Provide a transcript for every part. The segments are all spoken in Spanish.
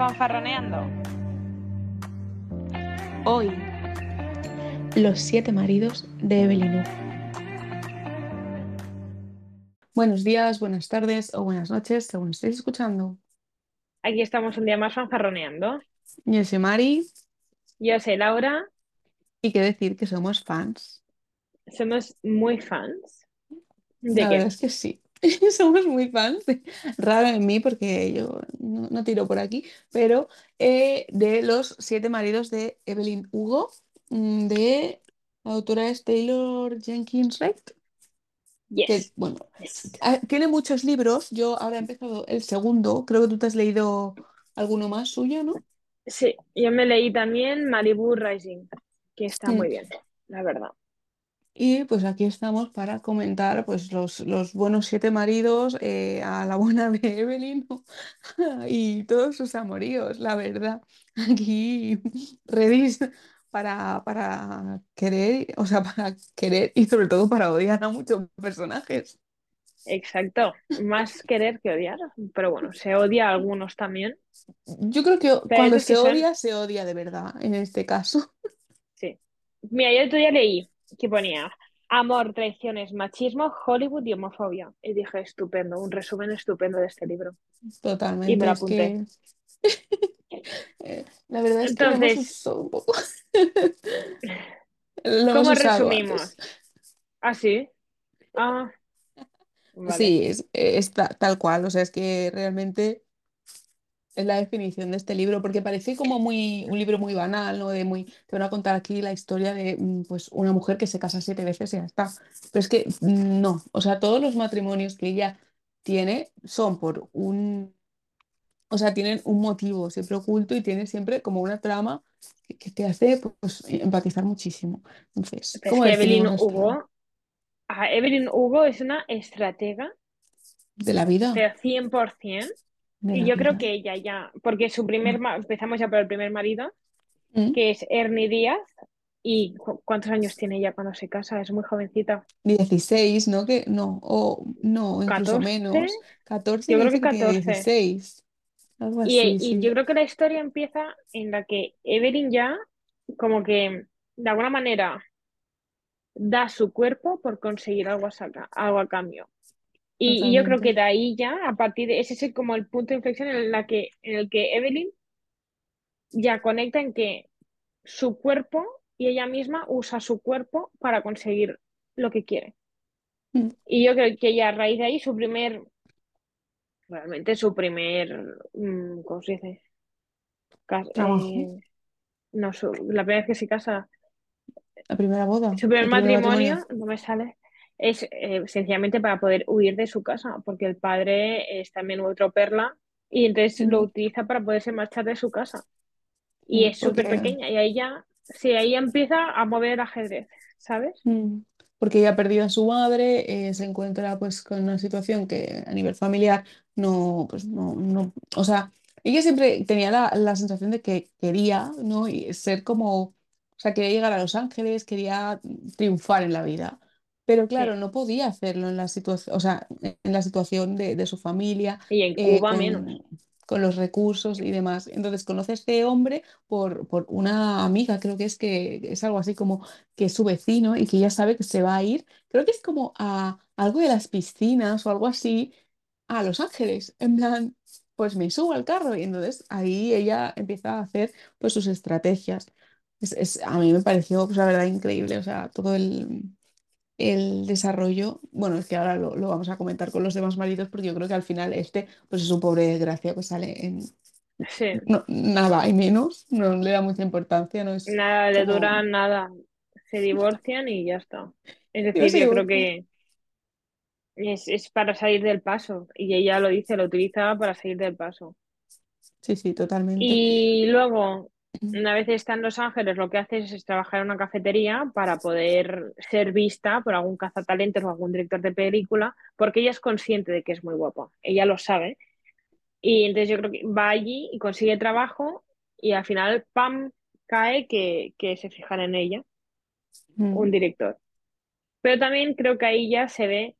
Fanfarroneando. Hoy, los siete maridos de Evelyn. Buenos días, buenas tardes o buenas noches, según estéis escuchando. Aquí estamos un día más fanfarroneando. Yo soy Mari Yo soy Laura, y qué decir que somos fans. somos muy fans. ¿De La qué? verdad es que sí. Somos muy fans, raro en mí porque yo no, no tiro por aquí, pero eh, de los siete maridos de Evelyn Hugo, mm, de la autora es Taylor Jenkins Reid, que bueno, Yes. tiene muchos libros. Yo ahora he empezado el segundo, creo que tú te has leído alguno más suyo, ¿no? Sí, yo me leí también Malibu Rising, que está muy bien, la verdad. Y pues aquí estamos para comentar pues los, los buenos siete maridos eh, a la buena de Evelyn ¿no? y todos sus amoríos, la verdad. Aquí ready para, para querer, o sea, para querer y sobre todo para odiar a muchos personajes. Exacto. Más querer que odiar, pero bueno, se odia a algunos también. Yo creo que Pero cuando que se son, odia, se odia de verdad, en este caso. sí. Mira, yo otro día leí que ponía amor, traiciones, machismo, Hollywood y homofobia. Y dije, estupendo, un resumen estupendo de este libro. Y me Totalmente, lo es apunté. que la verdad es que lo hemos Entonces, usado un poco. Lo hemos ¿cómo resumimos? antes. ¿Ah, sí? Ah, vale. Sí, es, es ta- tal cual, o sea, es que realmente es la definición de este libro, porque parece como muy, un libro muy banal, ¿no? De muy, te van a contar aquí la historia de mm, pues, una mujer que se casa siete veces y ya está. Pero es que mm, no, o sea, todos los matrimonios que ella tiene son por un, o sea, tienen un motivo siempre oculto y tiene siempre como una trama que, que te hace pues, empatizar muchísimo. Entonces, es ¿cómo que Evelyn Hugo, ah, Evelyn Hugo es una estratega, de la vida? pero 100%. Y yo creo que ella ya, porque su primer, empezamos ya por el primer marido, Mm. que es Ernie Díaz. ¿Y cu- cuántos años tiene ella cuando se casa? Es muy jovencita. 16, ¿no? Que no, o no, incluso 14, menos. 14 yo creo que que tiene 14. 16. Algo Y, yo creo que la historia empieza en la que Evelyn ya, como que de alguna manera, da su cuerpo por conseguir algo a, algo a cambio. Y, y yo creo que de ahí ya, a partir de ese es como el punto de inflexión en, la que, en el que Evelyn ya conecta en que su cuerpo y ella misma usa su cuerpo para conseguir lo que quiere. Mm. Y yo creo que ya a raíz de ahí su primer, realmente su primer, mm, ¿cómo se dice? Cas- eh, no, su- la primera vez que se casa, La primera boda, su primer el primer matrimonio. matrimonio, no me sale, es eh, sencillamente para poder huir de su casa, porque el padre es también otro perla y entonces lo utiliza para poderse marchar de su casa. Y mm, es súper pequeña y ahí ya, sí, ahí empieza a mover el ajedrez, ¿sabes? mm, porque ella ha perdido a su madre, eh, se encuentra pues con una situación que a nivel familiar no, pues no, no, o sea, ella siempre tenía la, la sensación de que quería, ¿no? Y ser como, o sea, quería llegar a Los Ángeles, quería triunfar en la vida. Pero claro, Sí. no podía hacerlo en la situación, o sea, en la situación de, de su familia, Y en eh, Cuba menos. con, con los recursos y demás. Entonces conoce a este hombre por, por una amiga, creo que es que es algo así como que es su vecino y que ya sabe que se va a ir, creo que es como a algo de las piscinas o algo así, a Los Ángeles, en plan, pues me subo al carro y entonces ahí ella empieza a hacer pues sus estrategias. Es, es- a mí me pareció, pues la verdad, increíble, o sea, todo el, el desarrollo, bueno, es que ahora lo, lo vamos a comentar con los demás maridos porque yo creo que al final este, pues es un pobre desgracia que sale en Sí, no- nada y menos, no le da mucha importancia, no es nada le como, dura nada. Se divorcian y ya está. Es decir, se yo creo que es, es para salir del paso. Y ella lo dice, lo utiliza para salir del paso. Sí, sí, totalmente. Y luego, una vez está en Los Ángeles, lo que hace es trabajar en una cafetería para poder ser vista por algún cazatalentos o algún director de película, porque ella es consciente de que es muy guapa. Ella lo sabe. Y entonces yo creo que va allí y consigue trabajo y al final, ¡pam!, cae que, que se fijan en ella, un Mm, director. Pero también creo que ahí ya se ve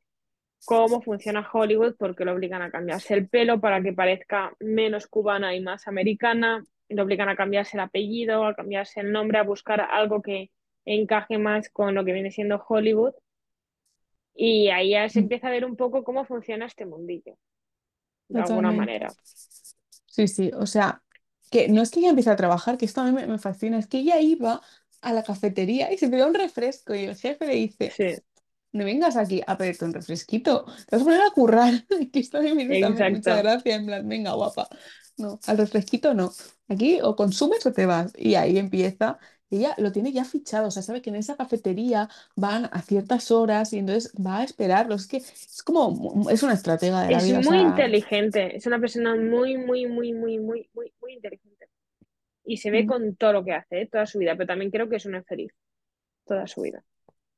cómo funciona Hollywood, porque lo obligan a cambiarse el pelo para que parezca menos cubana y más americana, lo obligan a cambiarse el apellido, a cambiarse el nombre, a buscar algo que encaje más con lo que viene siendo Hollywood. Y ahí ya se Mm, empieza a ver un poco cómo funciona este mundillo, de alguna manera. Sí, sí, o sea, que no es que ella empiece a trabajar, que esto a mí me, me fascina, es que ella iba a la cafetería y se pidió un refresco y el jefe le dice, Sí, no vengas aquí a pedirte un refresquito, te vas a poner a currar, que esto a mí me mucha gracia, en plan, venga, guapa, no, al refresquito no, aquí o consumes o te vas, y ahí empieza, y ella lo tiene ya fichado, o sea, sabe que en esa cafetería van a ciertas horas y entonces va a esperarlos, es que es como, es una estratega de la Es vida, o muy sea... inteligente, es una persona muy, muy, muy, muy, muy, muy, muy inteligente. Y se ve mm. con todo lo que hace, ¿eh? toda su vida, pero también creo que es una infeliz, toda su vida.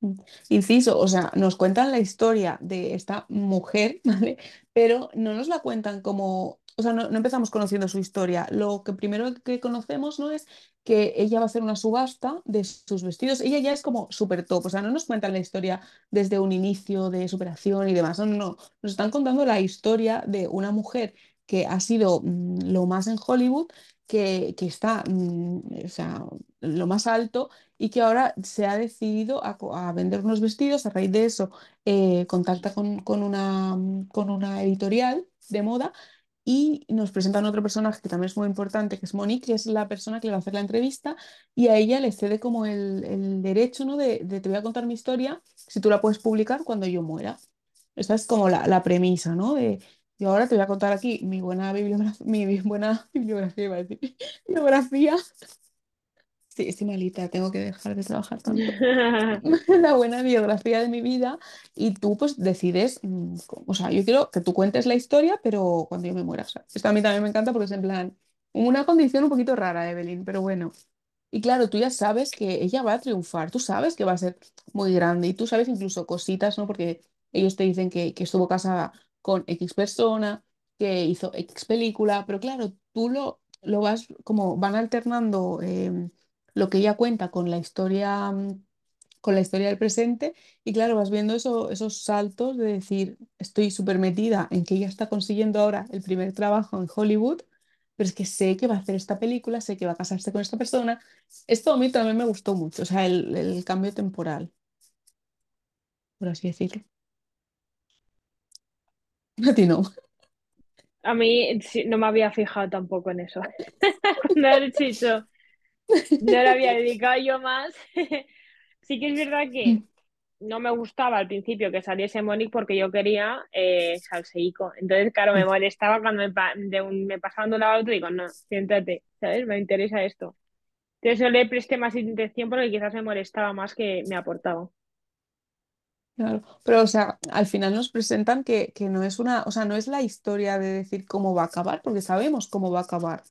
Mm. Inciso, o sea, nos cuentan la historia de esta mujer, ¿vale? Pero no nos la cuentan como, o sea, no, empezamos conociendo su historia. Lo que primero que conocemos, ¿no? Es que ella va a hacer una subasta de sus vestidos. Ella ya es como súper top, o sea, no nos cuentan la historia desde un inicio de superación y demás. No, no, no. Nos están contando la historia de una mujer que ha sido mm, lo más en Hollywood, que, que está, mm, o sea, lo más alto y que ahora se ha decidido a vender unos vestidos. A raíz de eso, eh, contacta con, con una, mm, con una editorial de moda y nos presentan otro personaje que también es muy importante, que es Monique, que es la persona que le va a hacer la entrevista y a ella le cede como el, el derecho, ¿no? de, de te voy a contar mi historia si tú la puedes publicar cuando yo muera. Esa es como la, la premisa, ¿no? De, yo ahora te voy a contar aquí mi buena bibliografía, mi buena bibliografía, iba a decir, bibliografía Sí, estoy malita, tengo que dejar de trabajar tanto. La buena biografía de mi vida y tú pues decides, mm, o sea, yo quiero que tú cuentes la historia, pero cuando yo me muera. o sea, esto a mí también me encanta porque es en plan una condición un poquito rara, Evelyn, pero bueno. Y claro, tú ya sabes que ella va a triunfar, tú sabes que va a ser muy grande y tú sabes incluso cositas, ¿no? Porque ellos te dicen que, que estuvo casada con X persona, que hizo X película, pero claro, tú lo, lo vas como van alternando. em, lo que ella cuenta con la historia, mm, con la historia del presente, y claro, vas viendo eso, esos saltos de decir, estoy súper metida en que ella está consiguiendo ahora el primer trabajo en Hollywood, pero es que sé que va a hacer esta película, sé que va a casarse con esta persona. Esto a mí también me gustó mucho, o sea, el, el cambio temporal, por así decirlo. A ti no. A mí no me había fijado tampoco en eso. Cuando has dicho, no le había dedicado yo más. Sí que es verdad que no me gustaba al principio que saliese Monique porque yo quería eh, salseico. Entonces, claro, me molestaba cuando me, pa- de un- me pasaban de un lado a otro y digo, no, siéntate, ¿sabes? Me interesa esto. Entonces, no le presté más atención porque quizás me molestaba más que me aportaba. Claro, pero o sea, al final nos presentan que, que no es una, o sea, no es la historia de decir cómo va a acabar, porque sabemos cómo va a acabar.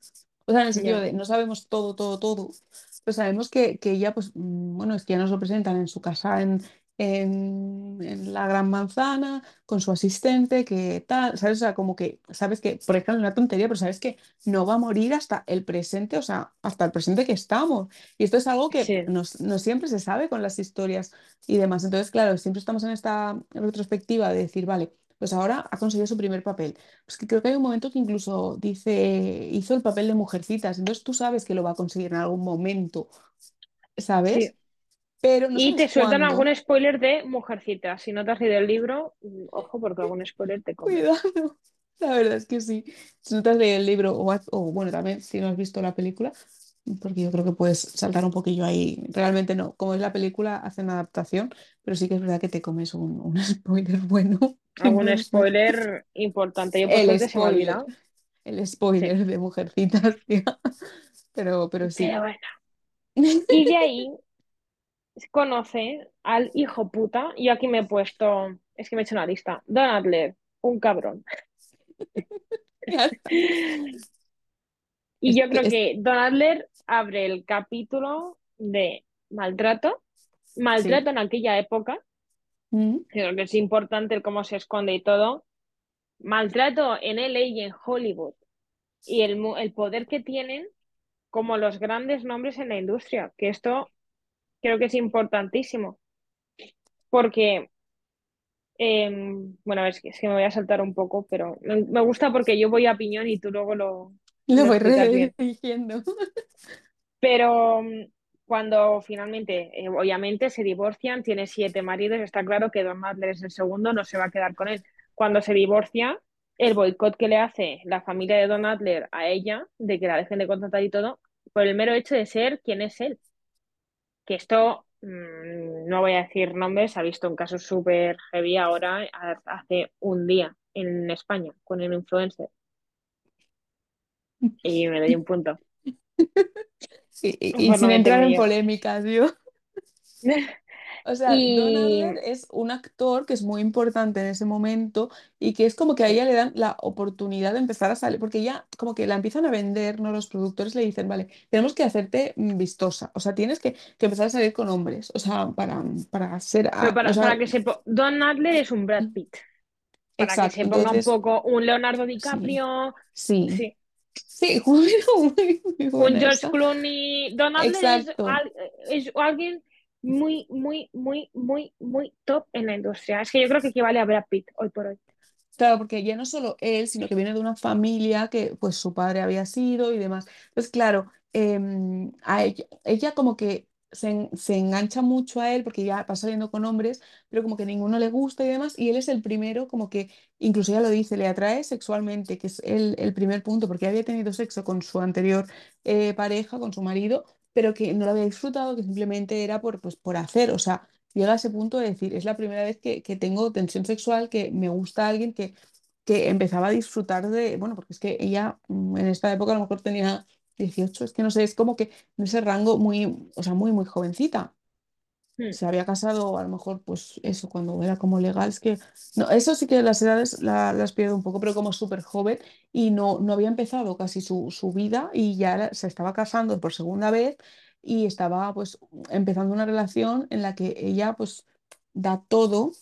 O sea, en el sentido Ya, de no sabemos todo, todo, todo, pero sabemos que, que ella, pues, mm, bueno, es que ya nos lo presentan en su casa en, en, en la Gran Manzana, con su asistente, que tal, ¿sabes? O sea, como que, sabes que, por ejemplo, una tontería, pero sabes que no va a morir hasta el presente, o sea, hasta el presente que estamos. Y esto es algo que sí. no, no siempre se sabe con las historias y demás. Entonces, claro, siempre estamos en esta retrospectiva de decir, vale, pues ahora ha conseguido su primer papel. Pues que creo que hay un momento que incluso dice, hizo el papel de Mujercitas, entonces tú sabes que lo va a conseguir en algún momento, Sí. ¿sabes? Pero no Y te sueltan cuándo. algún spoiler de Mujercita. Si no te has leído el libro, mm, ojo, porque algún spoiler te comes. Cuidado. La verdad es que sí. Si no te has leído el libro o, has- o, bueno, también si no has visto la película, porque yo creo que puedes saltar un poquillo ahí. Realmente no, como es la película, hacen adaptación, pero sí que es verdad que te comes un, un spoiler bueno. Algún spoiler importante. Yo, por El suerte, se me ha spoiler, el Sí. spoiler de Mujercitas, tía. Pero, pero Pero sí. bueno. Y de ahí conoce al hijo puta. Y aquí me he puesto. Es que me he hecho una lista. Don Adler, un cabrón. Y yo creo este- que Don Adler abre el capítulo de maltrato. sí. Maltrato en aquella época. Mm, Creo que es importante el cómo se esconde y todo. Maltrato en LA y en Hollywood. Y el, el poder que tienen como los grandes nombres en la industria. Que esto creo que es importantísimo. Porque em, bueno, es que, es que me voy a saltar un poco, pero me, gusta porque yo voy a piñón y tú luego lo, Lo lo voy redirigiendo. Pero mm, cuando finalmente, eh, obviamente, se divorcian, tiene siete maridos, está claro que Don Adler es el segundo, no se va a quedar con él. Cuando se divorcia, el boicot que le hace la familia de Don Adler a ella, de que la dejen de contratar y todo, por el mero hecho de ser quien es él. Que esto, mm, no voy a decir nombres, ha visto un caso súper heavy ahora, hace un día en España, con el influencer, y me doy un punto, Y, sin entrar en polémicas, yo. O sea, Don Y Adler es un actor que es muy importante en ese momento y que es como que a ella le dan la oportunidad de empezar a salir, porque ya como que la empiezan a vender, ¿no? Los productores le dicen, vale, tenemos que hacerte mm, vistosa, o sea, tienes que, que empezar a salir con hombres, o sea, para, para ser, Pero a- o para, que se po- Don Adler es un Brad Pitt. Para que exacto, se ponga un poco un Leonardo sí, DiCaprio, sí, sí. sí, muy, muy Un George Clooney. Don Adler es, es alguien muy, muy, muy, muy, muy top en la industria. Es que yo creo que equivale a Brad Pitt hoy por hoy. Claro, porque ya no solo él, sino que viene de una familia que pues su padre había sido y demás. Entonces, claro, em, a ella, ella como que se, en- se engancha mucho a él porque ya pasa saliendo con hombres, pero como que ninguno le gusta y demás. Y él es el primero, como que, incluso ya lo dice, le atrae sexualmente, que es el, primer punto, porque había tenido sexo con su anterior eh, pareja, con su marido, pero que no lo había disfrutado, que simplemente era por, pues, por hacer. O sea, llega a ese punto de decir, es la primera vez que, tengo tensión sexual, que me gusta alguien que, que empezaba a disfrutar de, bueno, porque es que ella mm, en esta época a lo mejor tenía 18 es que no sé, es como que en ese rango muy, o sea, muy, muy jovencita. Hmm. Se había casado a lo mejor, pues eso, cuando era como legal, es que, no, eso sí que las edades la- las pierdo un poco, pero como súper joven y no, no había empezado casi su, su vida y ya era- se estaba casando por segunda vez y estaba pues empezando una relación en la que ella pues da todo,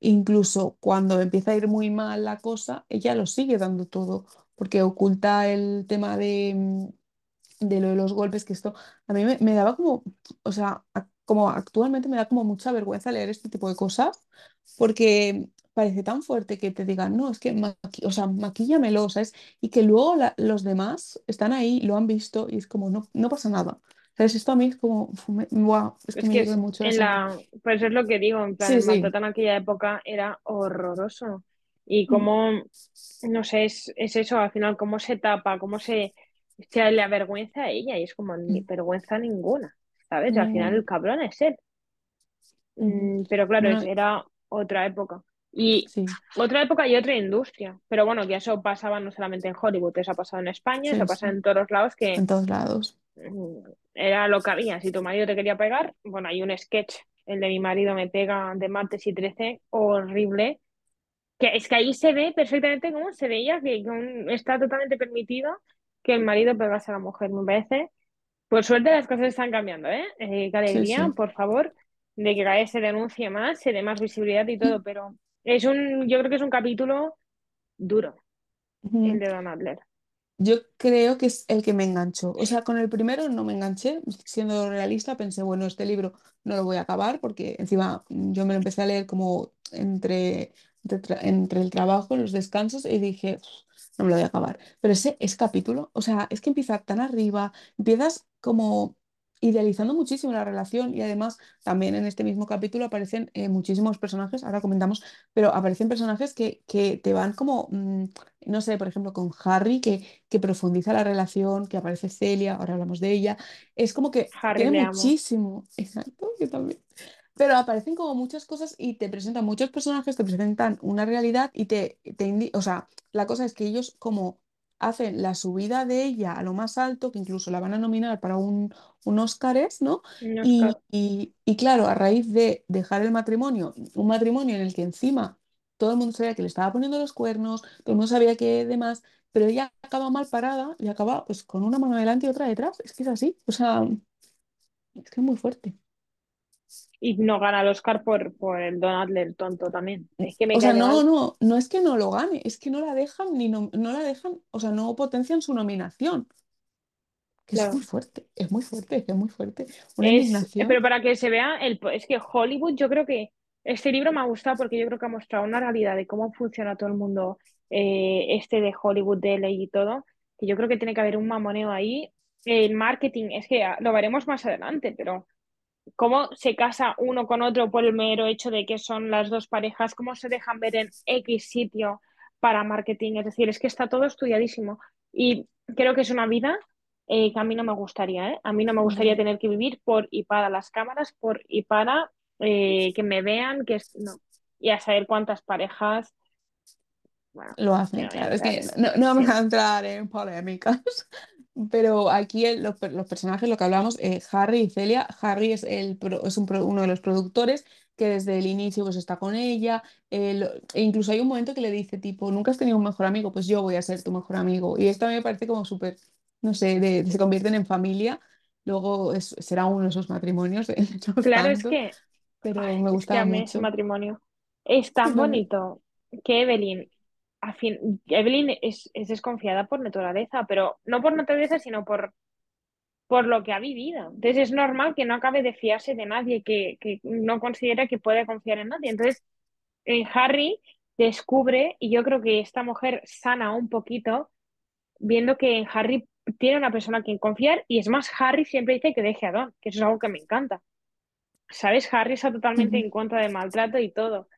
incluso cuando empieza a ir muy mal la cosa, ella lo sigue dando todo, porque oculta el tema de, mm, de lo de los golpes, que esto a mí me, me daba como, o sea, a- como actualmente me da como mucha vergüenza leer este tipo de cosas, porque parece tan fuerte que te digan, no, es que, maqui- o sea, maquíllamelo, ¿sabes? Y que luego la- los demás están ahí, lo han visto y es como, no, no pasa nada. ¿Sabes? Esto a mí es como, uf, me- buah, es que Es me que mucho en la. Pues es lo que digo, en plan, Sí, el sí. en aquella época era horroroso. Y Mm, cómo, no sé, es, es eso, al final, cómo se tapa, cómo se, se le avergüenza a ella. Y es como, ni mm, vergüenza ninguna, ¿sabes? Al final, Ninguna. el cabrón es él. Mm, pero claro, No, era otra época. Y sí, otra época y otra industria. Pero bueno, que eso pasaba no solamente en Hollywood, eso ha pasado en España, eso ha sí, pasado sí. en todos lados, que En todos lados. mm, era lo que había. Si tu marido te quería pegar, bueno, hay un sketch, el de mi marido me pega de martes y 13 horrible, que es que ahí se ve perfectamente cómo se veía que está totalmente permitido que el marido pegase a la mujer, me parece. Por suerte las cosas están cambiando, ¿eh? Eh, Sí, alegría, sí. por favor, de que cada vez se denuncie más, se dé más visibilidad y todo, pero es un, yo creo que es un capítulo duro, el de Don Adler. Yo creo que es el que me enganchó. O sea, con el primero no me enganché. Siendo realista, pensé, bueno, este libro no lo voy a acabar porque encima yo me lo empecé a leer como entre, entre, el trabajo, los descansos y dije, "Uf, no me lo voy a acabar. Pero ese, ese capítulo, o sea, es que empieza tan arriba, empiezas como idealizando muchísimo la relación y además también en este mismo capítulo aparecen eh, muchísimos personajes, ahora comentamos, pero aparecen personajes que, que te van como... mm, no sé, por ejemplo, con Harry, que, que profundiza la relación, que aparece Celia, ahora hablamos de ella. Es como que Harry tiene muchísimo, exacto, yo también. Pero aparecen como muchas cosas y te presentan muchos personajes, te presentan una realidad y te, te o sea, la cosa es que ellos como hacen la subida de ella a lo más alto, que incluso la van a nominar para un, un Óscares, ¿no? Un Y, y, y claro, a raíz de dejar el matrimonio, un matrimonio en el que encima todo el mundo sabía que le estaba poniendo los cuernos, todo el mundo sabía que demás, pero ella acaba mal parada y acaba pues con una mano delante y otra detrás. Es que es así, o sea, es que es muy fuerte. Y no gana el Oscar por, por el Don Adler tonto también. Es que me O sea, no, mal. no, no es que no lo gane, es que no la dejan ni no, no la dejan, o sea, no potencian su nominación, que es muy fuerte, es muy fuerte, es muy fuerte. Una Es, pero para que se vea, el, es que Hollywood yo creo que Este libro me ha gustado porque yo creo que ha mostrado una realidad de cómo funciona todo el mundo eh, este de Hollywood, de LA y todo, que yo creo que tiene que haber un mamoneo ahí. El marketing, es que ah, lo veremos más adelante, pero cómo se casa uno con otro por el mero hecho de que son las dos parejas, cómo se dejan ver en X sitio para marketing, es decir, es que está todo estudiadísimo y creo que es una vida eh, que a mí no me gustaría, ¿eh? A mí no me gustaría tener que vivir por y para las cámaras, por y para eh, que me vean, que es, no. Y a saber cuántas parejas, bueno, Lo hacen, no claro. Es entrar que en, no, no vamos sí, a entrar en polémicas, pero aquí el- los, los personajes, lo que hablamos, eh, Harry y Celia. Harry es, el, es un uno de los productores que desde el inicio pues está con ella. eh, lo- e incluso hay un momento que le dice tipo, nunca has tenido un mejor amigo, pues yo voy a ser tu mejor amigo. Y esto a mí me parece como súper, no sé, de, se convierten en familia. Luego es- será uno de esos matrimonios, de Claro, es que, pero ay, me es que a gustaba mí ese mucho. matrimonio es tan bonito que Evelyn, a fin, Evelyn es, es desconfiada por naturaleza, pero no por naturaleza, sino por, por lo que ha vivido. Entonces es normal que no acabe de fiarse de nadie, que, que no considera que puede confiar en nadie. Entonces, en Harry descubre, y yo creo que esta mujer sana un poquito, viendo que en Harry tiene una persona a quien confiar, y es más, Harry siempre dice que deje a Don, que eso es algo que me encanta. ¿Sabes? Harry está totalmente en contra del maltrato y todo.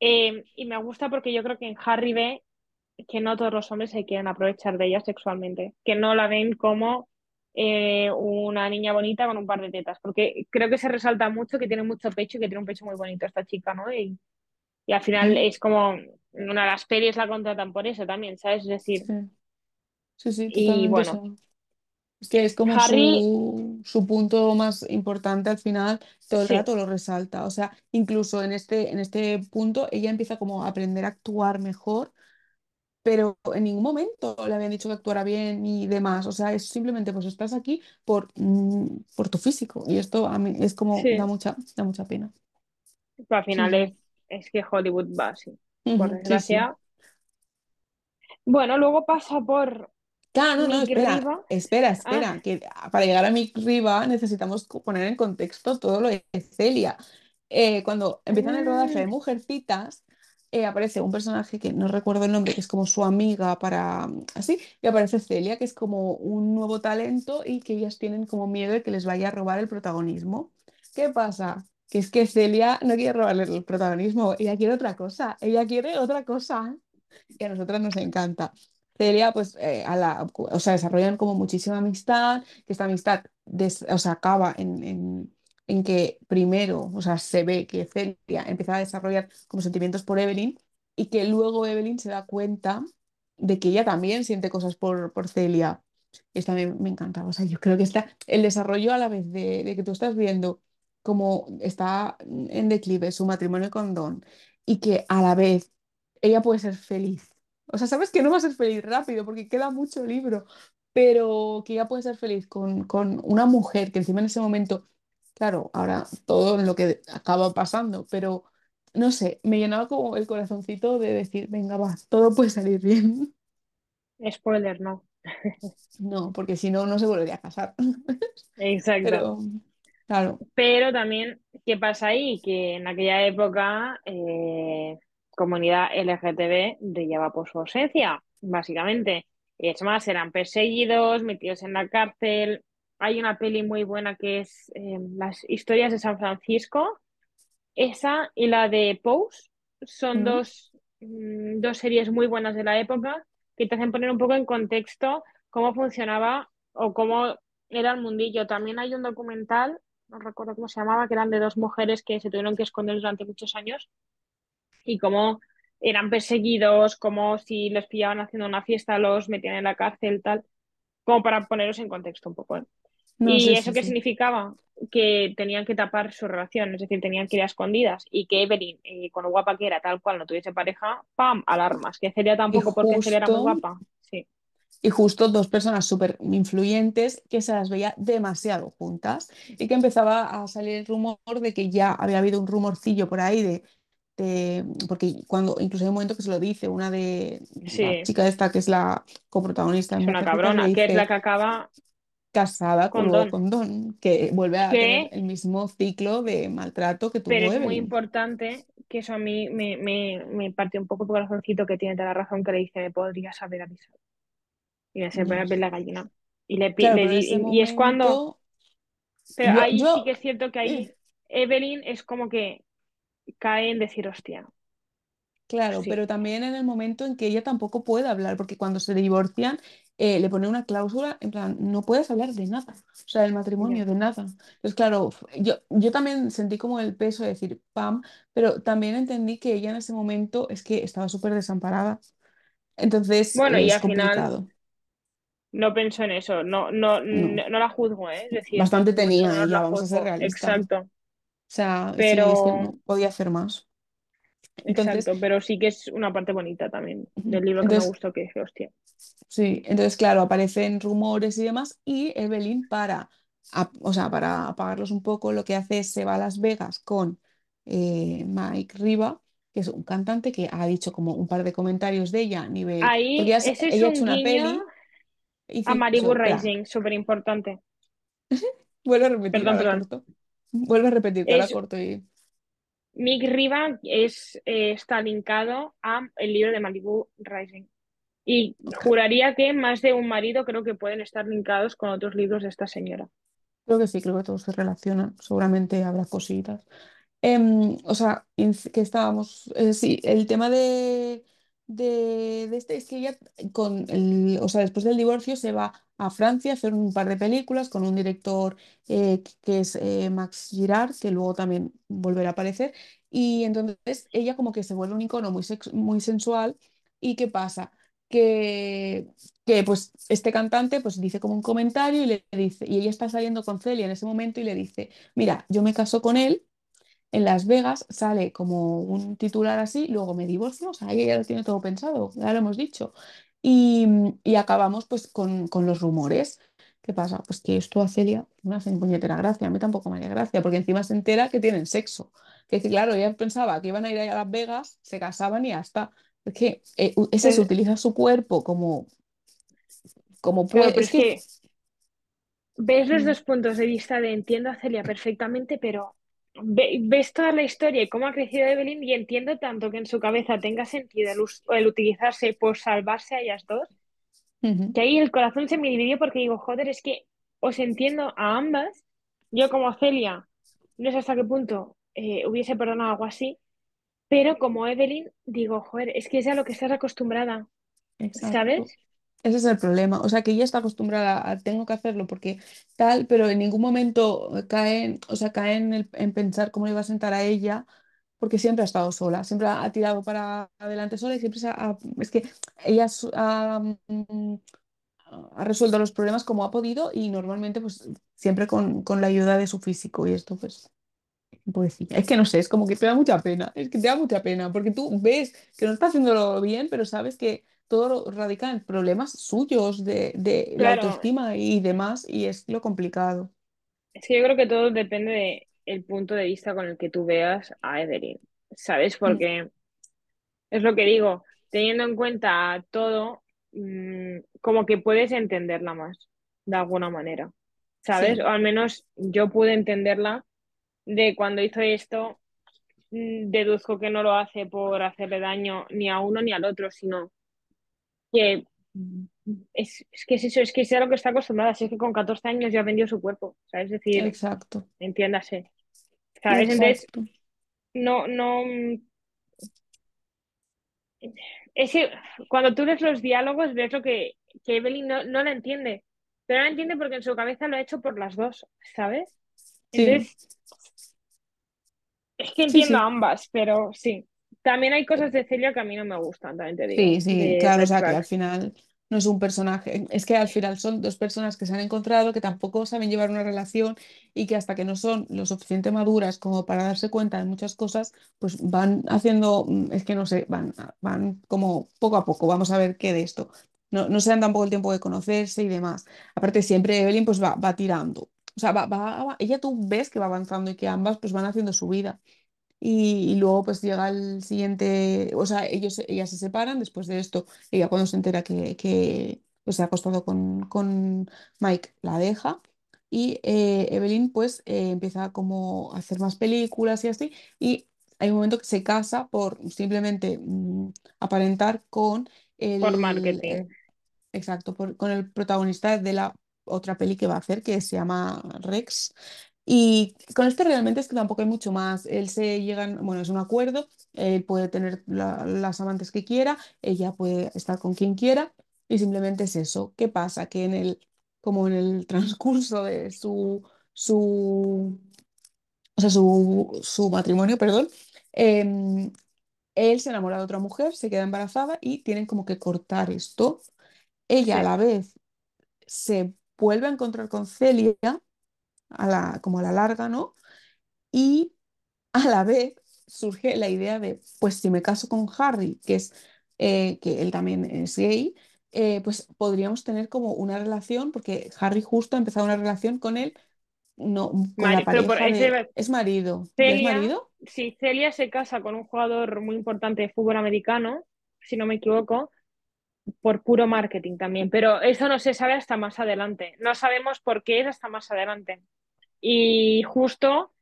Eh, y me gusta porque yo creo que en Harry ve que no todos los hombres se quieren aprovechar de ella sexualmente, que no la ven como eh, una niña bonita con un par de tetas, porque creo que se resalta mucho que tiene mucho pecho y que tiene un pecho muy bonito esta chica, ¿no? Y, y al final es como una de las pelis la contratan por eso también, ¿sabes? Es decir, Sí, sí, sí, y bueno, Es que es como Harry, su, su punto más importante al final, todo el sí, rato lo resalta. O sea, incluso en este, en este punto ella empieza como a aprender a actuar mejor, pero en ningún momento le habían dicho que actuara bien y demás. O sea, es simplemente pues estás aquí por, mm, por tu físico. Y esto a mí es como, da mucha, da mucha pena. al final es, sí. es que Hollywood va así, por desgracia. Bueno, luego pasa por Claro, no, espera, Riva. espera, Ah, espera, que para llegar a mi Riva necesitamos poner en contexto todo lo de Celia. Eh, cuando empiezan el rodaje mm, de Mujercitas, eh, aparece un personaje que no recuerdo el nombre, que es como su amiga para así, y aparece Celia, que es como un nuevo talento y que ellas tienen como miedo de que les vaya a robar el protagonismo. ¿Qué pasa? Que es que Celia no quiere robarle el protagonismo, ella quiere otra cosa, ella quiere otra cosa y a nosotras nos encanta. Celia, pues, eh, a la, o sea, desarrollan como muchísima amistad, que esta amistad des- o sea, acaba en, en- en que primero, o sea, se ve que Celia empieza a desarrollar como sentimientos por Evelyn y que luego Evelyn se da cuenta de que ella también siente cosas por, por Celia. Esto también me encanta, o sea, yo creo que está el desarrollo a la vez de, de que tú estás viendo cómo está en declive su matrimonio con Don y que a la vez ella puede ser feliz. O sea, sabes que no va a ser feliz rápido porque queda mucho libro, pero que ella puede ser feliz con, con una mujer que encima en ese momento, claro, ahora todo lo que acaba pasando, pero no sé, me llenaba como el corazoncito de decir, venga, va, todo puede salir bien. spoiler, no. No, porque si no, no se volvería a casar. Exacto. Pero, claro. Pero también, ¿qué pasa ahí? Que en aquella época, eh, comunidad LGTB brillaba por su ausencia, básicamente. Es más, eran perseguidos, metidos en la cárcel. Hay una peli muy buena que es eh, Las historias de San Francisco. Esa y la de Pose son Mm, dos, mm, dos series muy buenas de la época que te hacen poner un poco en contexto cómo funcionaba o cómo era el mundillo. También hay un documental, no recuerdo cómo se llamaba, que eran de dos mujeres que se tuvieron que esconder durante muchos años y cómo eran perseguidos, como si les pillaban haciendo una fiesta, los metían en la cárcel, tal, como para poneros en contexto un poco, ¿eh? No, ¿Y sí, eso sí, qué sí. significaba? Que tenían que tapar su relación, es decir, tenían que ir a escondidas y que Evelyn, eh, con lo guapa que era, tal cual, no tuviese pareja, ¡pam! Alarmas. Que Y tampoco, porque Celia era muy guapa. Sí, Y justo dos personas súper influyentes que se las veía demasiado juntas y que empezaba a salir el rumor de que ya había habido un rumorcillo por ahí de, de- porque cuando incluso hay un momento que se lo dice una de la sí, chica esta que es la coprotagonista es una cabrona, que es la que acaba. casada con, con Don. con Don, que vuelve a tener el mismo ciclo de maltrato que pero tuvo es muy Evelyn. importante que eso a mí me, me, me partió un poco por el corazoncito que tiene toda la razón que le dice, me podrías haber avisado. Y me se pone Ya. la piel de gallina. Y, le, Claro, le di- ese y, y es cuando, momento, pero yo, ahí sí yo, que es cierto que ahí eh, Evelyn es como que cae en decir, hostia, claro, sí, pero también en el momento en que ella tampoco puede hablar, porque cuando se divorcian, eh, le pone una cláusula, en plan, no puedes hablar de nada, o sea, del matrimonio, de nada. Entonces, claro, yo, yo también sentí como el peso de decir, pam, pero también entendí que ella en ese momento es que estaba súper desamparada, entonces Bueno, y al final no pensó en eso, no, no, No, no, no la juzgo, ¿eh? Es decir, bastante mucho tenía ella, vamos a ser realistas. Exacto, sea, sí, es que pero, no podía hacer más. Entonces, exacto, pero sí que es una parte bonita también del libro que me gustó, que dije, hostia, Sí, entonces claro, aparecen rumores y demás y Evelyn para, o sea, para apagarlos un poco, lo que hace es se va a Las Vegas con eh, Mike Riva, que es un cantante que ha dicho como un par de comentarios de ella a nivel, ahí ella, ese es ha hecho un una guiño peli y a Malibu Rising, súper importante, vuelve a repetir, perdón, perdón, vuelve a repetir, que es corto y... Mick Riva es, eh, está linkado a el libro de Malibu Rising. Y juraría que más de un marido creo que pueden estar linkados con otros libros de esta señora. creo que sí, creo que todo se relaciona, seguramente habrá cositas. Em, o sea, que estábamos, eh, sí, el tema de, de, de este es que ella con el, o sea, después del divorcio se va a Francia a hacer un par de películas con un director eh, que es eh, Max Girard, que luego también volverá a aparecer, y entonces ella como que se vuelve un icono muy, muy sensual, ¿y qué pasa? Que, que pues este cantante pues dice como un comentario y le dice, y ella está saliendo con Celia en ese momento y le dice, mira, yo me caso con él en Las Vegas sale como un titular así, luego me divorcio, o sea, ella ya lo tiene todo pensado, ya lo hemos dicho. Y, y acabamos pues con, con los rumores. ¿Qué pasa? Pues que esto a Celia no hace ni puñetera gracia, a mí tampoco me haría gracia, porque encima se entera que tienen sexo. Que, que claro, ella pensaba que iban a ir a Las Vegas, se casaban y ya está. Es que eh, ese se Pero, utiliza su cuerpo como, como puede. pero Es que... que ves los Mm, dos puntos de vista de entiendo a Celia perfectamente, pero ves toda la historia y cómo ha crecido Evelyn y entiendo tanto que en su cabeza tenga sentido el, utilizarse por salvarse a ellas dos, que ahí el corazón se me dividió porque digo, joder, es que os entiendo a ambas. Yo como Celia, no sé hasta qué punto eh, hubiese perdonado algo así, pero como Evelyn, digo, joder, es que es a lo que estás acostumbrada, Exacto. ¿sabes? Ese es el problema. O sea, que ella está acostumbrada a tengo que hacerlo porque tal, pero en ningún momento cae, o sea, cae en, el- en pensar cómo le va a sentar a ella, porque siempre ha estado sola, siempre ha, tirado para adelante sola y siempre se ha, es que ella ha, mm, ha resuelto los problemas como ha podido y normalmente pues siempre con, con la ayuda de su físico y esto pues Pobrecilla. Es que no sé, es como que te da mucha pena, es que te da mucha pena, porque tú ves que no está haciéndolo bien, pero sabes que todo radica en problemas suyos de, de la autoestima y demás, y es lo complicado. Es que yo creo que todo depende de el punto de vista con el que tú veas a Evelyn, ¿sabes? Mm, Porque es lo que digo, teniendo en cuenta todo, mm, como que puedes entenderla más, de alguna manera, ¿sabes? O al menos yo pude entenderla de cuando hizo esto, mm, deduzco que no lo hace por hacerle daño ni a uno ni al otro, sino que es, es que es eso, es que es a lo que está acostumbrada, si es que con 14 años ya vendió su cuerpo, ¿sabes? Es decir, exacto, entiéndase. ¿Sabes? Entonces, no, no. Es que cuando tú lees los diálogos, ves lo que, que Evelyn no, no la entiende. Pero no la entiende porque en su cabeza lo ha hecho por las dos, ¿sabes? Sí, Entonces, es que entiendo a sí. ambas, pero sí. También hay cosas de Celia que a mí no me gustan, también te Sí, digo, sí, de claro, o sea que al final no es un personaje, es que al final son dos personas que se han encontrado, que tampoco saben llevar una relación y que hasta que no son lo suficiente maduras como para darse cuenta de muchas cosas, pues van haciendo, mm, es que no sé, van, van como poco a poco, vamos a ver qué de esto. No, no se dan tampoco el tiempo de conocerse y demás. Aparte, siempre Evelyn pues va, va tirando. O sea, va, va- ella tú ves que va avanzando y que ambas pues van haciendo su vida. Y, y luego pues llega el siguiente, o sea, ellos, ellas se separan después de esto, ella cuando se entera que, que, pues se ha acostado con, con Mike, la deja. Y eh, Evelyn pues eh, empieza como a hacer más películas y así. Y hay un momento que se casa por simplemente mm, aparentar con por el, marketing. eh, exacto, por- con el protagonista de la otra peli que va a hacer, que se llama Rex. Y con este realmente es que tampoco hay mucho más. Él se llegan, bueno, es un acuerdo, él puede tener la- las amantes que quiera, ella puede estar con quien quiera, y simplemente es eso. ¿Qué pasa? Que en el, como en el transcurso de su, su, o sea, su, su matrimonio, perdón, em, él se enamora de otra mujer, se queda embarazada y tienen como que cortar esto. Ella a la vez se vuelve a encontrar con Celia, a la, como a la larga, ¿no? Y a la vez surge la idea de, pues si me caso con Harry, que es, eh, que él también es gay, eh, pues podríamos tener como una relación, porque Harry justo ha empezado una relación con él, no, con la pero de, es marido, ¿ya es Celia, marido? si Celia se casa con un jugador muy importante de fútbol americano, si no me equivoco, por puro marketing también, pero eso no se sabe hasta más adelante. No sabemos por qué es hasta más adelante. Y justo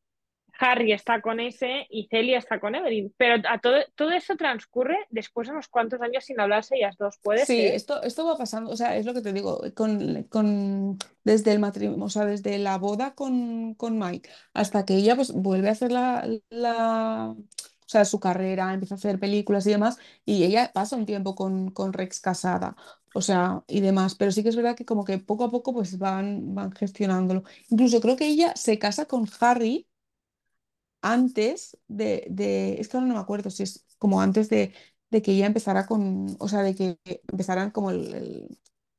Harry está con ese y Celia está con Evelyn, pero a todo, todo eso transcurre después de unos cuantos años sin hablarse ellas dos, puede Sí, ser. esto, esto va pasando, o sea, es lo que te digo, con, con, desde el matrimonio, o sea, desde la boda con, con Mike hasta que ella pues vuelve a hacer la, la, o sea, su carrera, empieza a hacer películas y demás, y ella pasa un tiempo con, con Rex casada, o sea, y demás, pero sí que es verdad que como que poco a poco pues van, van gestionándolo. Incluso creo que ella se casa con Harry antes de, de- es que ahora no me acuerdo si es como antes de, de que ella empezara con, o sea, de que empezaran como el, el-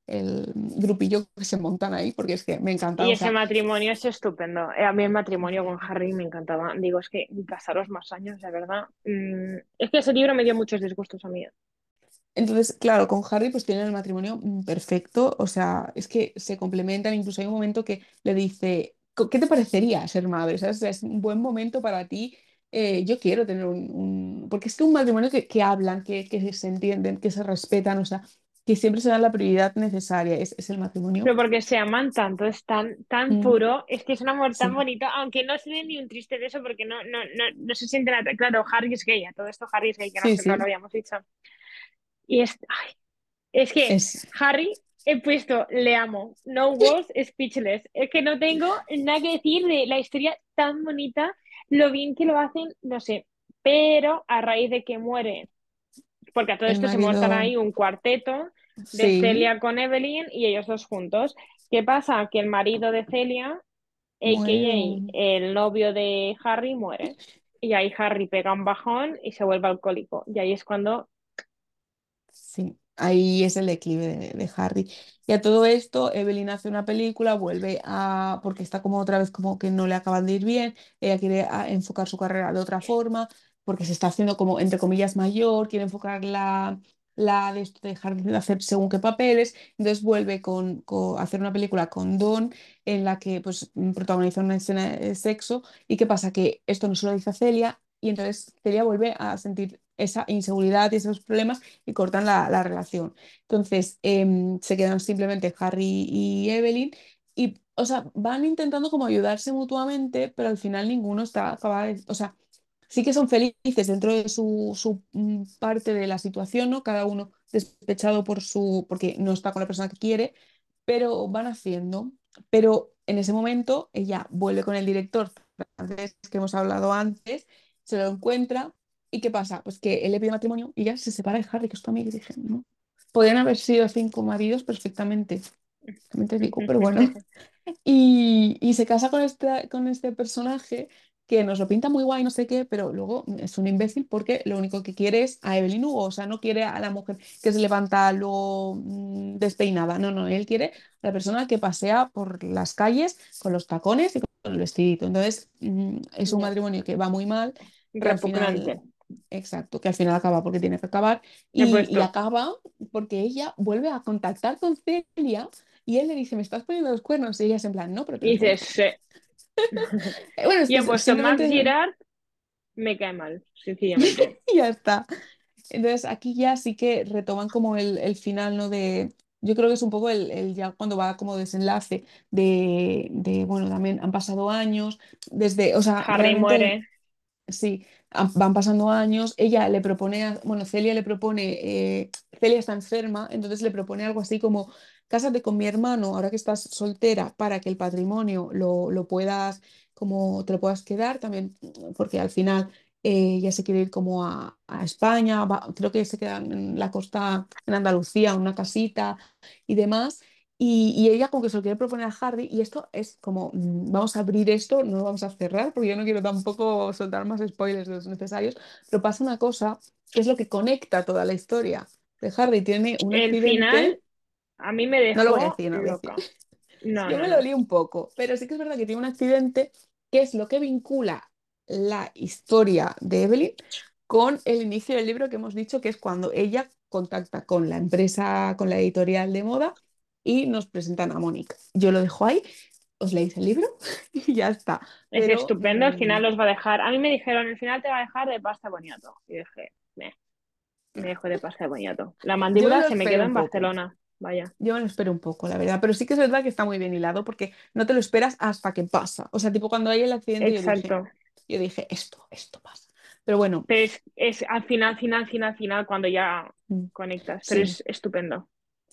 el grupillo que se montan ahí, porque es que me encanta, Y o ese sea, matrimonio es estupendo. Eh, A mí el matrimonio con Harry me encantaba. Digo, es que casaros más años, de verdad. Mm, es que ese libro me dio muchos disgustos a mí. entonces, claro, con Harry pues tienen el matrimonio mm, perfecto, o sea, es que se complementan, incluso hay un momento que le dice, "Co- ¿qué te parecería ser madre? ¿Sabes? O sea, es un buen momento para ti. eh, yo quiero tener un, un- Porque es que un matrimonio que, que hablan, que, que se entienden, que se respetan, o sea, que siempre se dan la prioridad necesaria, es, es el matrimonio. Pero porque se aman tanto, es tan, tan Mm, puro, es que es un amor tan sí, bonito, aunque no se ve ni un triste de eso, porque no, no, no, no se siente nada. Claro, Harry es gay, a todo esto Harry es gay, que no, sí, no lo sí, habíamos dicho. Y es, ay, es que es Harry, he puesto, le amo, no words, speechless. Es que no tengo nada que decir de la historia tan bonita, lo bien que lo hacen, no sé. Pero a raíz de que muere porque a todo el esto se montan marido, ahí un cuarteto de sí, Celia con Evelyn y ellos dos juntos. ¿Qué pasa? Que el marido de Celia, a.k.a. el novio de Harry, muere. Y ahí Harry pega un bajón y se vuelve alcohólico. Y ahí es cuando... Sí, ahí es el declive de, de Harry. Y a todo esto, Evelyn hace una película, vuelve a, porque está como otra vez como que no le acaban de ir bien, ella quiere enfocar su carrera de otra forma, porque se está haciendo como, entre comillas, mayor, quiere enfocar la, la de dejar de hacer según qué papeles, entonces vuelve con, hacer una película con Don, en la que pues protagoniza una escena de sexo, y qué pasa, que esto no se lo dice Celia, y entonces Celia vuelve a sentir esa inseguridad y esos problemas y cortan la, la relación. Entonces, em, se quedan simplemente Harry y Evelyn y, o sea, van intentando como ayudarse mutuamente, pero al final ninguno está acaba de- o sea, sí que son felices dentro de su, su, mm, parte de la situación, ¿no? Cada uno despechado por su, porque no está con la persona que quiere, pero van haciendo. Pero en ese momento ella vuelve con el director francés que hemos hablado antes, se lo encuentra ¿Y qué pasa? Pues que él le pide matrimonio y ya se separa de Harry, que es tu amigo. Y dije, no. Podrían haber sido cinco maridos perfectamente, también te digo, pero bueno. Y, y se casa con este, con este personaje que nos lo pinta muy guay, no sé qué, pero luego es un imbécil porque lo único que quiere es a Evelyn Hugo, o sea, no quiere a la mujer que se levanta luego mm, despeinada, no, no, él quiere a la persona que pasea por las calles con los tacones y con el vestidito. Entonces, mm, es un matrimonio que va muy mal, que al repugnante. final, exacto, que al final acaba porque tiene que acabar y, acaba porque ella vuelve a contactar con Celia y él le dice, ¿me estás poniendo los cuernos? Y ella es en plan, no, pero Y Bueno, Y he es- puesto Max simplemente Girard, me cae mal, sencillamente. ya está. Entonces aquí ya sí que retoman como el, el final, ¿no? De, Yo creo que es un poco el, el ya cuando va como desenlace de, de, bueno, también han pasado años, desde, o sea, Harry muere, Sí, van pasando años. Ella le propone, bueno, Celia le propone, eh, Celia está enferma, entonces le propone algo así como, cásate con mi hermano ahora que estás soltera para que el patrimonio lo, lo puedas, como te lo puedas quedar también, porque al final eh, ella se quiere ir como a, a España, creo que se queda en la costa, en Andalucía, una casita y demás. Y, y ella como que se lo quiere proponer a Harry y esto es como, mm, vamos a abrir esto, no lo vamos a cerrar porque yo no quiero tampoco soltar más spoilers de los necesarios, pero pasa una cosa que es lo que conecta toda la historia. De Harry tiene un el accidente, final a mí me no lo voy a dejó decir, no lo voy a decir, loca. No, yo no, me lo lío un poco, pero sí que es verdad que tiene un accidente que es lo que vincula la historia de Evelyn con el inicio del libro que hemos dicho que es cuando ella contacta con la empresa, con la editorial de moda y nos presentan a Mónica. Yo lo dejo ahí, os leéis el libro y ya está. Es Pero estupendo, al mm, final los va a dejar. A mí me dijeron, el final te va a dejar de pasta boniato. Y dije, "Meh, me dejo de pasta boniato. La me mandíbula se me quedó en. Barcelona. Vaya, Yo me lo espero un poco, la verdad, pero sí que es verdad que está muy bien hilado porque no te lo esperas hasta que pasa. O sea, tipo cuando hay el accidente yo dije, exacto. yo dije, esto, esto pasa. Pero bueno, Pero es, es al final, final, final, final, cuando ya mm, conectas. Pero sí, es estupendo.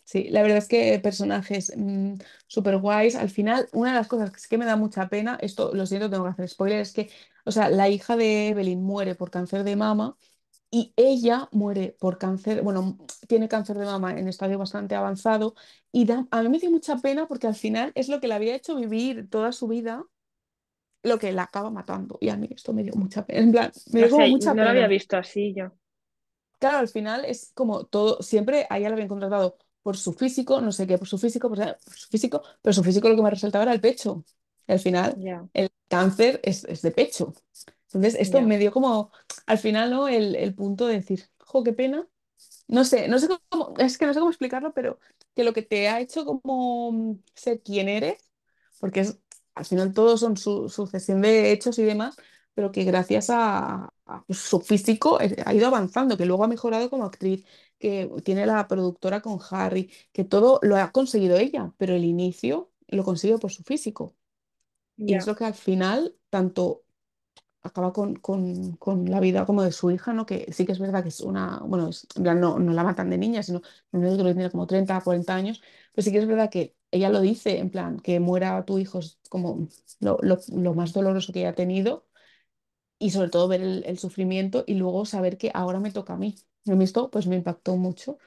Sí, la verdad es que personajes mm, súper guays. Al final, una de las cosas que sí que me da mucha pena, esto lo siento, tengo que hacer spoiler, es que, o sea, la hija de Evelyn muere por cáncer de mama y ella muere por cáncer, bueno, tiene cáncer de mama en estadio bastante avanzado y da- a mí me dio mucha pena porque al final es lo que le había hecho vivir toda su vida lo que la acaba matando. Y a mí esto me dio mucha pena. En plan, me O dio sea, mucha no lo había pena. visto así yo. Claro, al final es como todo, siempre a ella la habían contratado por su físico, no sé qué, por su físico, por, por su físico, pero su físico lo que me resaltaba era el pecho. Y al final, Ya, el cáncer es, es de pecho. Entonces, esto ya, me dio como, al final, ¿no? El, el punto de decir, jo, qué pena. No sé, no sé cómo, es que no sé cómo explicarlo, pero que lo que te ha hecho como ser quien eres, porque es, al final todo son su, sucesión de hechos y demás, pero que gracias a, a su físico eh, ha ido avanzando, que luego ha mejorado como actriz, que tiene la productora con Harry, que todo lo ha conseguido ella, pero el inicio lo consigue por su físico. Y es lo que al final tanto acaba con, con- con la vida como de su hija, ¿no? Que sí que es verdad que es una, bueno, es- en plan, no, no la matan de niña, sino que tiene como 30 40 años, pero sí que es verdad que ella lo dice, en plan, que muera tu hijo es como lo, lo- lo más doloroso que ella ha tenido y sobre todo ver el, el sufrimiento y luego saber que ahora me toca a mí. Esto pues me impactó mucho,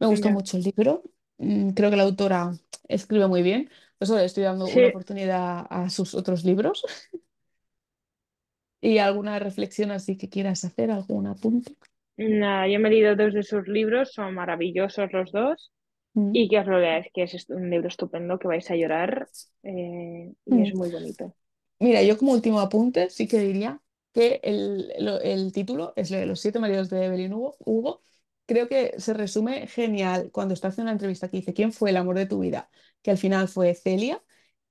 me gustó mucho el libro, Mm, creo que la autora escribe muy bien, por eso le estoy dando una oportunidad a sus otros libros. ¿Y alguna reflexión así que quieras hacer? ¿Algún apunte? nada, yo me he leído dos de sus libros, son maravillosos los dos. Mm, Y que os lo leáis, que es un libro estupendo, que vais a llorar eh, y es mm. muy bonito. Mira, yo como último apunte sí que diría que el, lo- el título es Los siete maridos de Evelyn Hugo, Hugo. Creo que se resume genial cuando está haciendo una entrevista que dice ¿Quién fue el amor de tu vida? Que al final fue Celia.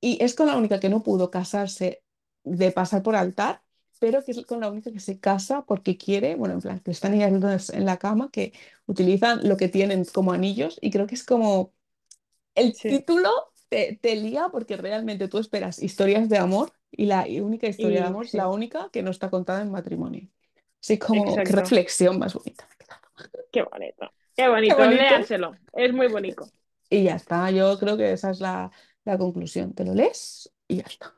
Y es con la única que no pudo casarse de pasar por altar, pero que es con la única que se casa porque quiere, bueno, en plan, que están ellas en la cama, que utilizan lo que tienen como anillos y creo que es como el Sí, título te, te lía porque realmente tú esperas historias de amor y la y única historia de y amor la única que no está contada en matrimonio. Así como, qué reflexión más bonita. Qué bonito. Qué Qué bonito, bonito. léanselo. Es muy bonito. Y ya está, yo creo que esa es la, la conclusión. Te lo lees y ya está.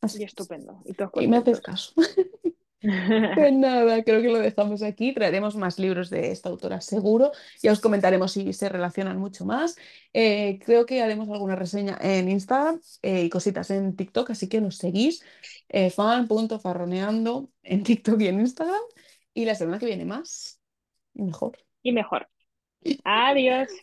Así. Y estupendo. Y me haces caso. Pues nada, creo que lo dejamos aquí. Traeremos más libros de esta autora seguro. Ya os comentaremos si se relacionan mucho más. Eh, creo que haremos alguna reseña en Instagram eh, y cositas en TikTok, así que nos seguís. Eh, fan.farroneando en TikTok y en Instagram. Y la semana que viene más y mejor. Y mejor. Adiós.